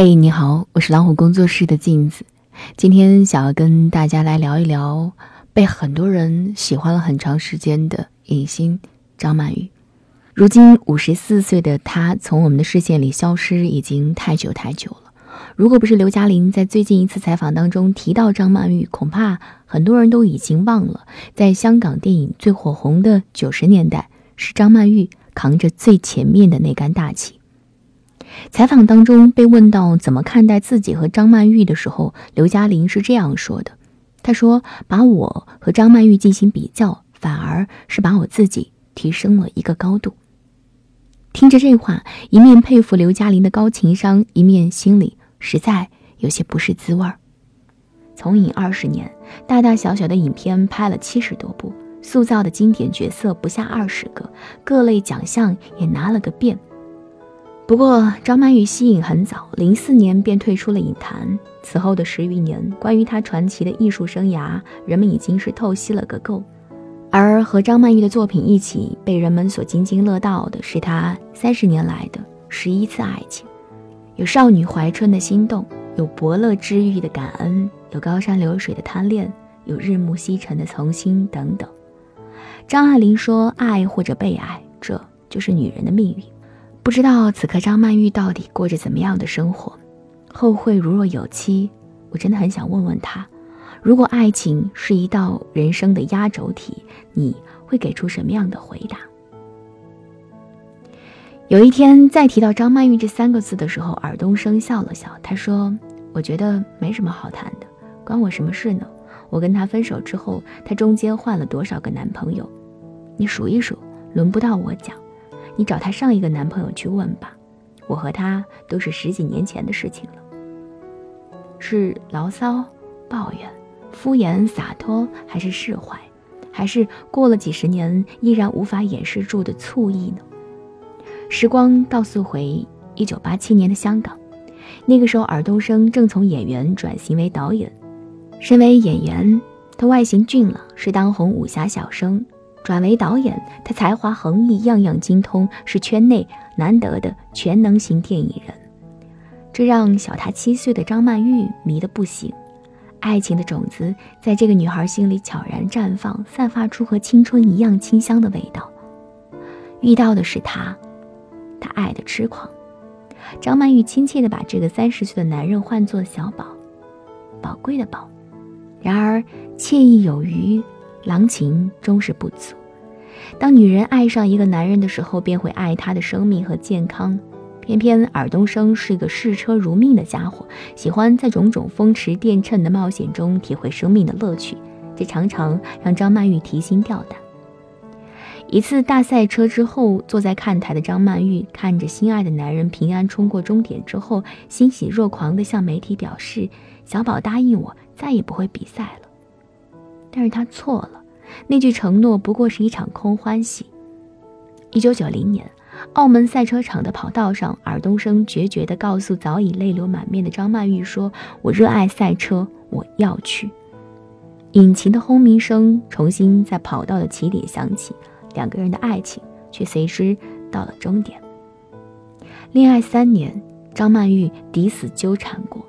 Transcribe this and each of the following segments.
嘿，你好，我是老虎工作室的镜子。今天想要跟大家来聊一聊被很多人喜欢了很长时间的影星张曼玉。如今五十四岁的她，从我们的视线里消失已经太久太久了。如果不是刘嘉玲在最近一次采访当中提到张曼玉，恐怕很多人都已经忘了，在香港电影最火红的九十年代，是张曼玉扛着最前面的那杆大旗。采访当中被问到怎么看待自己和张曼玉的时候，刘嘉玲是这样说的：“她说，把我和张曼玉进行比较，反而是把我自己提升了一个高度。”听着这话，一面佩服刘嘉玲的高情商，一面心里实在有些不是滋味儿。从影二十年，大大小小的影片拍了七十多部，塑造的经典角色不下二十个，各类奖项也拿了个遍。不过，张曼玉息影很早，零四年便退出了影坛。此后的十余年，关于她传奇的艺术生涯，人们已经是透析了个够。而和张曼玉的作品一起被人们所津津乐道的，是她三十年来的十一次爱情，有少女怀春的心动，有伯乐之遇的感恩，有高山流水的贪恋，有日暮西沉的从心等等。张爱玲说：“爱或者被爱，这就是女人的命运。”不知道此刻张曼玉到底过着怎么样的生活？后会如若有期，我真的很想问问她：如果爱情是一道人生的压轴题，你会给出什么样的回答？有一天再提到张曼玉这三个字的时候，尔冬升笑了笑，他说：“我觉得没什么好谈的，关我什么事呢？我跟他分手之后，他中间换了多少个男朋友？你数一数，轮不到我讲。”你找她上一个男朋友去问吧，我和他都是十几年前的事情了。是牢骚、抱怨、敷衍、洒脱，还是释怀，还是过了几十年依然无法掩饰住的醋意呢？时光倒溯回一九八七年的香港，那个时候尔冬升正从演员转型为导演。身为演员，他外形俊朗，是当红武侠小生。转为导演，他才华横溢，样样精通，是圈内难得的全能型电影人。这让小他七岁的张曼玉迷得不行。爱情的种子在这个女孩心里悄然绽放，散发出和青春一样清香的味道。遇到的是他，他爱的痴狂。张曼玉亲切地把这个三十岁的男人唤作小宝，宝贵的宝。然而惬意有余，郎情终是不足。当女人爱上一个男人的时候，便会爱他的生命和健康。偏偏尔冬升是个视车如命的家伙，喜欢在种种风驰电掣的冒险中体会生命的乐趣，这常常让张曼玉提心吊胆。一次大赛车之后，坐在看台的张曼玉看着心爱的男人平安冲过终点之后，欣喜若狂地向媒体表示：“小宝答应我，再也不会比赛了。”但是他错了。那句承诺不过是一场空欢喜。一九九零年，澳门赛车场的跑道上，尔冬升决绝地告诉早已泪流满面的张曼玉说：“我热爱赛车，我要去。”引擎的轰鸣声重新在跑道的起点响起，两个人的爱情却随之到了终点。恋爱三年，张曼玉抵死纠缠过，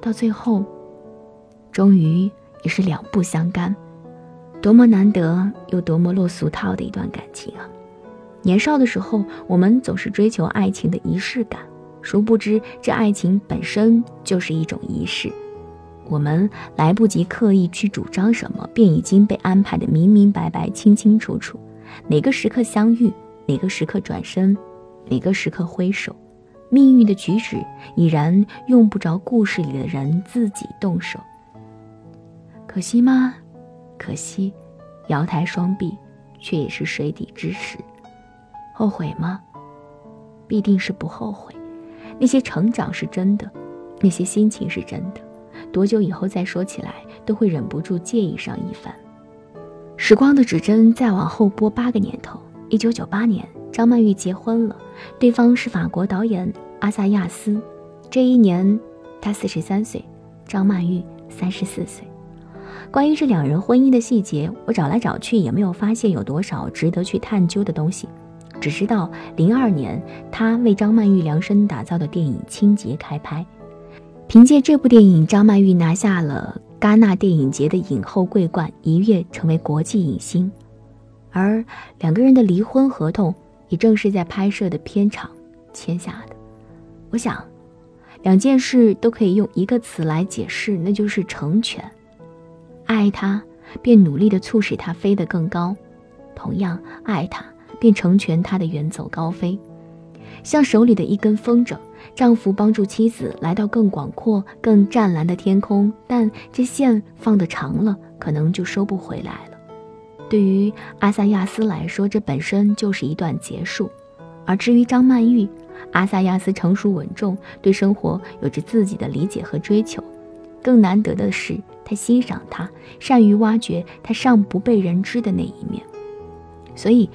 到最后，终于也是两不相干。多么难得又多么落俗套的一段感情啊！年少的时候，我们总是追求爱情的仪式感，殊不知这爱情本身就是一种仪式。我们来不及刻意去主张什么，便已经被安排的明明白白、清清楚楚。哪个时刻相遇，哪个时刻转身，哪个时刻挥手，命运的举止已然用不着故事里的人自己动手。可惜吗？可惜，瑶台双璧，却也是水底之石。后悔吗？必定是不后悔。那些成长是真的，那些心情是真的。多久以后再说起来，都会忍不住介意上一番。时光的指针再往后拨八个年头，一九九八年，张曼玉结婚了，对方是法国导演阿萨亚斯。这一年，他四十三岁，张曼玉三十四岁。关于这两人婚姻的细节，我找来找去也没有发现有多少值得去探究的东西。只知道零二年他为张曼玉量身打造的电影《清洁》开拍，凭借这部电影，张曼玉拿下了戛纳电影节的影后桂冠，一跃成为国际影星。而两个人的离婚合同，也正是在拍摄的片场签下的。我想，两件事都可以用一个词来解释，那就是成全。爱他，便努力的促使他飞得更高；同样爱他，便成全他的远走高飞。像手里的一根风筝，丈夫帮助妻子来到更广阔、更湛蓝的天空，但这线放得长了，可能就收不回来了。对于阿萨亚斯来说，这本身就是一段结束。而至于张曼玉，阿萨亚斯成熟稳重，对生活有着自己的理解和追求。更难得的是，他欣赏他，善于挖掘他尚不被人知的那一面。所以，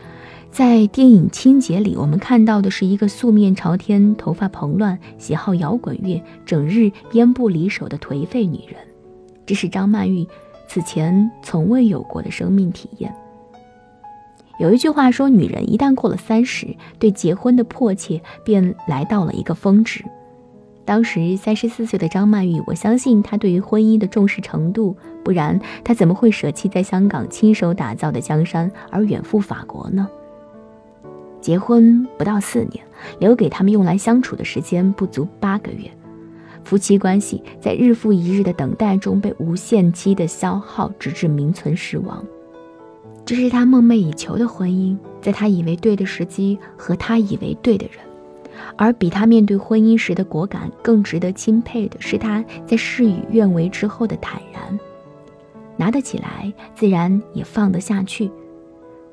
在电影《清洁》里，我们看到的是一个素面朝天、头发蓬乱、喜好摇滚乐、整日烟不离手的颓废女人。这是张曼玉此前从未有过的生命体验。有一句话说，女人一旦过了三十，对结婚的迫切便来到了一个峰值。当时三十四岁的张曼玉，我相信她对于婚姻的重视程度，不然她怎么会舍弃在香港亲手打造的江山而远赴法国呢？结婚不到四年，留给他们用来相处的时间不足八个月，夫妻关系在日复一日的等待中被无限期的消耗，直至名存实亡。这是他梦寐以求的婚姻，在他以为对的时机和他以为对的人，而比他面对婚姻时的果敢更值得钦佩的是他在事与愿违之后的坦然，拿得起来，自然也放得下去。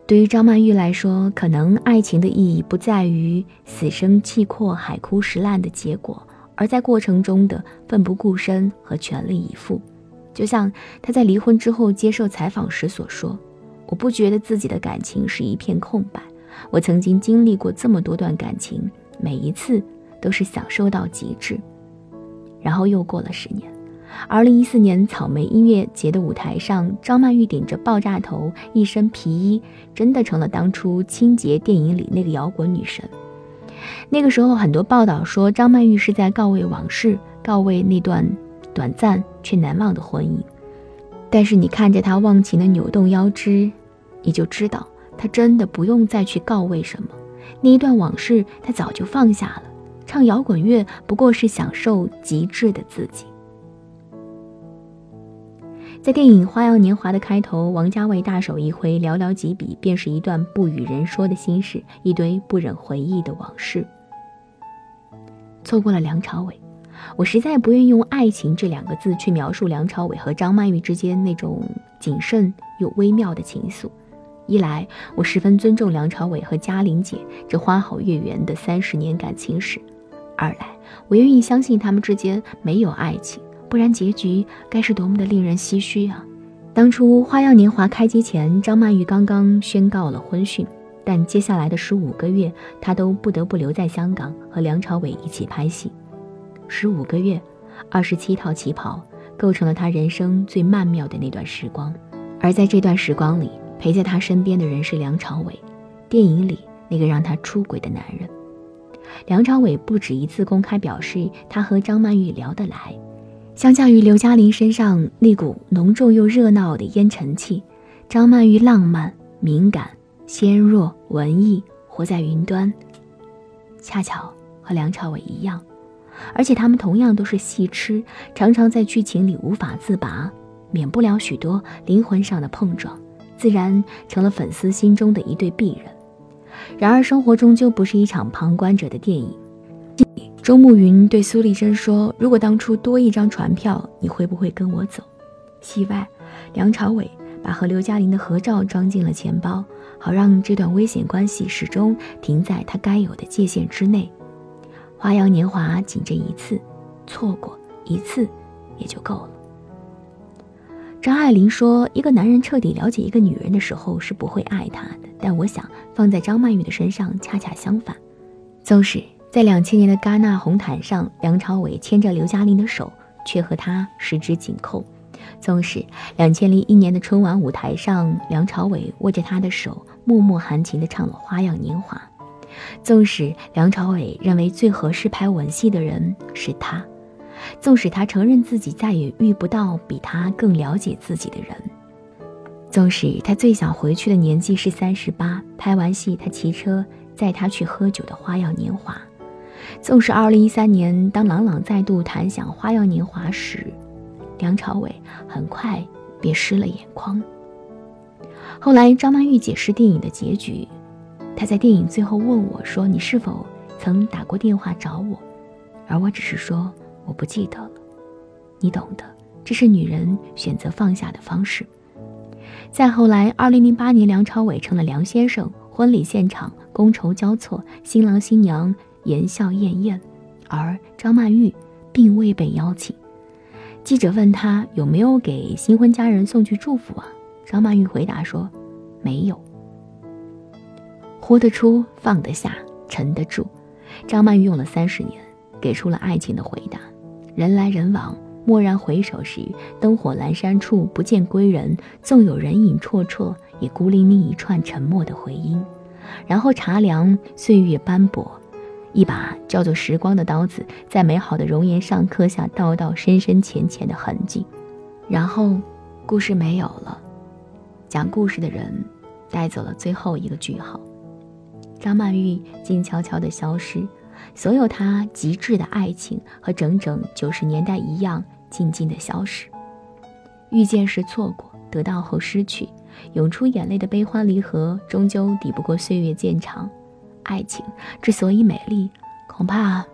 对于张曼玉来说，可能爱情的意义不在于死生契阔、海枯石烂的结果，而在过程中的奋不顾身和全力以赴。就像她在离婚之后接受采访时所说。我不觉得自己的感情是一片空白，我曾经经历过这么多段感情，每一次都是享受到极致。然后又过了十年，二零一四年草莓音乐节的舞台上，张曼玉顶着爆炸头，一身皮衣，真的成了当初《清洁》电影里那个摇滚女神。那个时候，很多报道说张曼玉是在告慰往事，告慰那段短暂却难忘的婚姻。但是你看着她忘情的扭动腰肢。你就知道，她真的不用再去告慰什么，那一段往事他早就放下了。唱摇滚乐不过是享受极致的自己。在电影《花样年华》的开头，王家卫大手一挥，寥寥几笔便是一段不与人说的心事，一堆不忍回忆的往事。错过了梁朝伟，我实在不愿用“爱情”这两个字去描述梁朝伟和张曼玉之间那种谨慎又微妙的情愫。一来，我十分尊重梁朝伟和嘉玲姐这花好月圆的三十年感情史；二来，我愿意相信他们之间没有爱情，不然结局该是多么的令人唏嘘啊！当初《花样年华》开机前，张曼玉刚刚宣告了婚讯，但接下来的十五个月，她都不得不留在香港和梁朝伟一起拍戏。十五个月，二十七套旗袍，构成了她人生最曼妙的那段时光。而在这段时光里，陪在他身边的人是梁朝伟，电影里那个让他出轨的男人。梁朝伟不止一次公开表示，他和张曼玉聊得来。相较于刘嘉玲身上那股浓重又热闹的烟尘气，张曼玉浪漫、敏感、纤弱、文艺，活在云端。恰巧和梁朝伟一样，而且他们同样都是戏痴，常常在剧情里无法自拔，免不了许多灵魂上的碰撞。自然成了粉丝心中的一对璧人。然而，生活终究不是一场旁观者的电影。周慕云对苏丽珍说：“如果当初多一张船票，你会不会跟我走？”戏外，梁朝伟把和刘嘉玲的合照装进了钱包，好让这段危险关系始终停在他该有的界限之内。花样年华仅这一次，错过一次也就够了。张爱玲说：“一个男人彻底了解一个女人的时候，是不会爱她的。但我想放在张曼玉的身上，恰恰相反。纵使在两千年的戛纳红毯上，梁朝伟牵着刘嘉玲的手，却和她十指紧扣；纵使两千零一年的春晚舞台上，梁朝伟握着她的手，默默含情地唱了《花样年华》；纵使梁朝伟认为最合适拍吻戏的人是她。”纵使他承认自己再也遇不到比他更了解自己的人，纵使他最想回去的年纪是三十八，拍完戏他骑车载他去喝酒的花样年华，纵使二零一三年当朗朗再度弹响花样年华时，梁朝伟很快便湿了眼眶。后来张曼玉解释电影的结局，她在电影最后问我说：“你是否曾打过电话找我？”而我只是说。我不记得了，你懂的，这是女人选择放下的方式。再后来，二零零八年，梁朝伟成了梁先生，婚礼现场觥筹交错，新郎新娘言笑晏晏，而张曼玉并未被邀请。记者问他有没有给新婚家人送去祝福啊？张曼玉回答说：“没有。”活得出，放得下，沉得住。张曼玉用了三十年，给出了爱情的回答。人来人往，蓦然回首时，灯火阑珊处，不见归人。纵有人影绰绰，也孤零零一串沉默的回音。然后茶凉，岁月斑驳，一把叫做时光的刀子，在美好的容颜上刻下道道深深浅浅的痕迹。然后，故事没有了，讲故事的人带走了最后一个句号。张曼玉静悄悄地消失。所有他极致的爱情和整整九十年代一样，静静的消失。遇见时错过，得到后失去，涌出眼泪的悲欢离合，终究抵不过岁月渐长。爱情之所以美丽，恐怕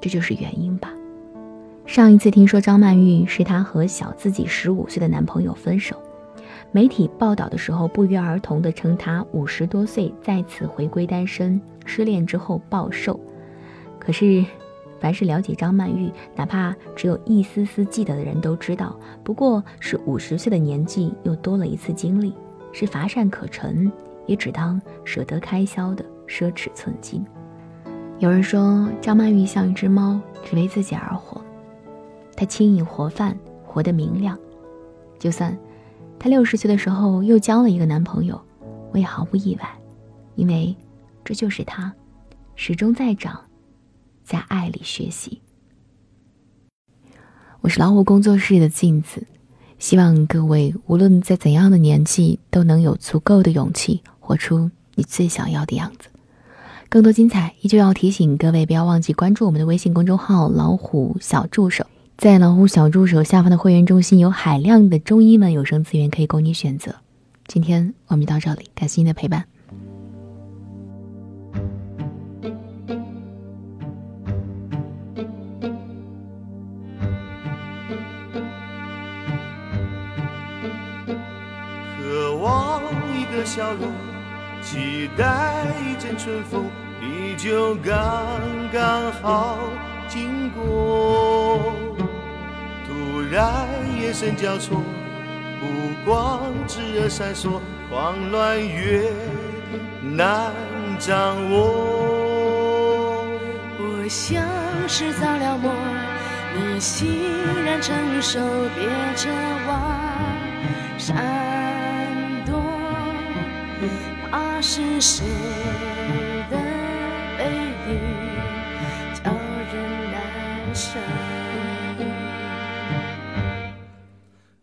这就是原因吧。上一次听说张曼玉是她和小自己十五岁的男朋友分手，媒体报道的时候不约而同地称她五十多岁再次回归单身，失恋之后暴瘦。可是，凡是了解张曼玉，哪怕只有一丝丝记得的人都知道，不过是五十岁的年纪又多了一次经历，是乏善可陈，也只当舍得开销的奢侈寸金。有人说张曼玉像一只猫，只为自己而活，她轻盈活泛，活得明亮。就算她六十岁的时候又交了一个男朋友，我也毫不意外，因为这就是她，始终在长。在爱里学习。我是老虎工作室的镜子，希望各位无论在怎样的年纪，都能有足够的勇气，活出你最想要的样子。更多精彩，依旧要提醒各位，不要忘记关注我们的微信公众号“老虎小助手”。在老虎小助手下方的会员中心，有海量的中英文有声资源可以供你选择。今天我们就到这里，感谢您的陪伴。笑容，期待一阵春风，你就刚刚好经过。突然眼神交错，目光炽热闪烁，慌乱越难掌握。我像是着了魔，你欣然承受，别折往是谁的背影叫人难舍？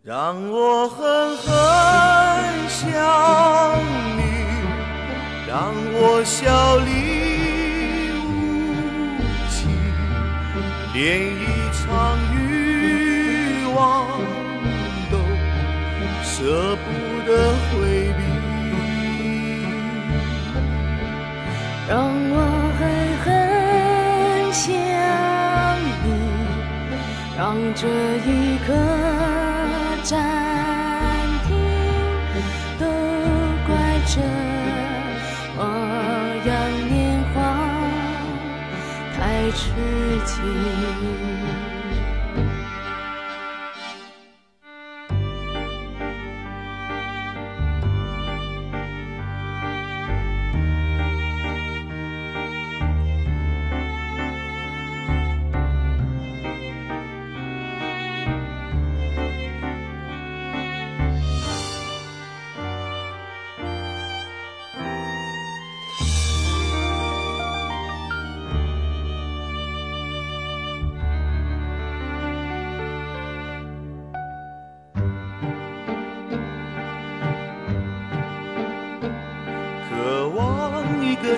让我狠狠想你，让我笑里无情，这一刻暂停，都怪这花样年华太痴情。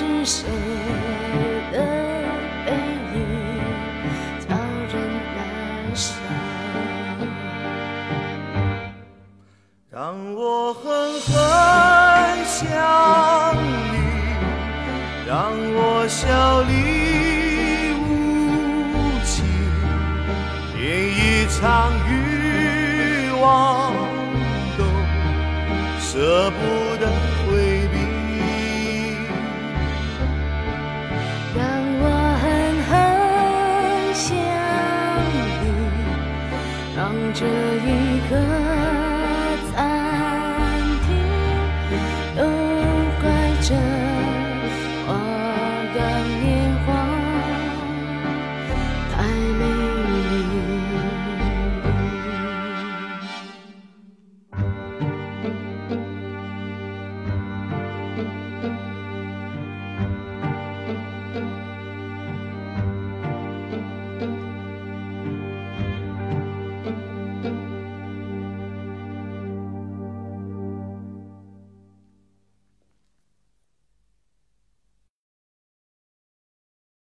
是谁的背影叫人难舍。让我狠狠想你，让我笑里无情，连一场欲望都舍不